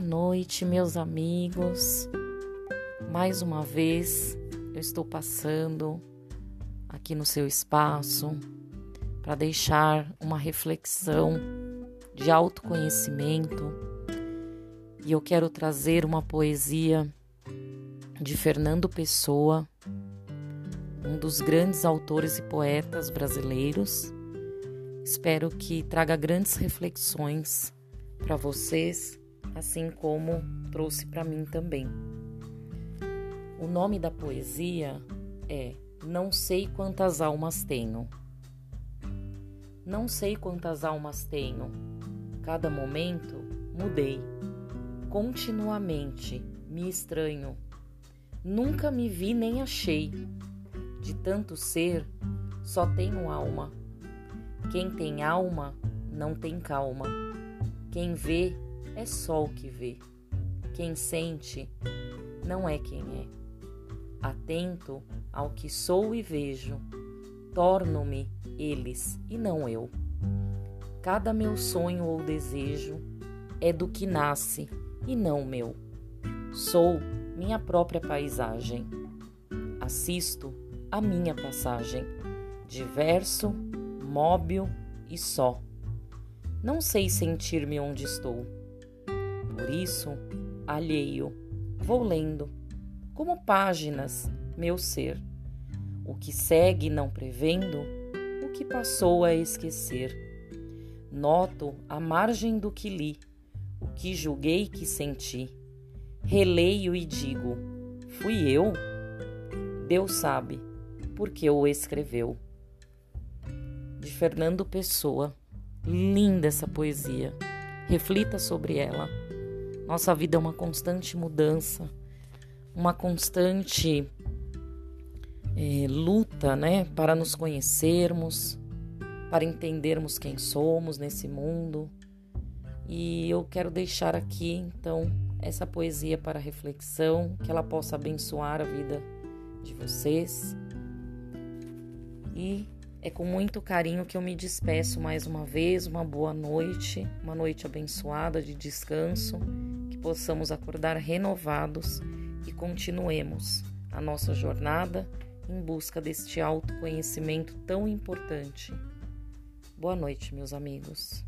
noite, meus amigos. Mais uma vez eu estou passando aqui no seu espaço para deixar uma reflexão de autoconhecimento e eu quero trazer uma poesia de Fernando Pessoa, um dos grandes autores e poetas brasileiros. Espero que traga grandes reflexões para vocês, assim como trouxe para mim também. O nome da poesia é Não sei quantas almas tenho. Não sei quantas almas tenho. Cada momento mudei. Continuamente me estranho. Nunca me vi nem achei. De tanto ser, só tenho alma. Quem tem alma não tem calma. Quem vê é só o que vê. Quem sente não é quem é. Atento ao que sou e vejo, torno-me eles e não eu. Cada meu sonho ou desejo é do que nasce e não meu. Sou minha própria paisagem. Assisto a minha passagem, diverso, móvel e só. Não sei sentir-me onde estou. Por isso, alheio, vou lendo, como páginas, meu ser. O que segue não prevendo, o que passou a esquecer. Noto a margem do que li, o que julguei que senti. Releio e digo: fui eu? Deus sabe, porque o escreveu. De Fernando Pessoa. Linda essa poesia. Reflita sobre ela. Nossa vida é uma constante mudança, uma constante é, luta, né, para nos conhecermos, para entendermos quem somos nesse mundo. E eu quero deixar aqui, então, essa poesia para reflexão, que ela possa abençoar a vida de vocês. E é com muito carinho que eu me despeço mais uma vez. Uma boa noite, uma noite abençoada de descanso, que possamos acordar renovados e continuemos a nossa jornada em busca deste autoconhecimento tão importante. Boa noite, meus amigos.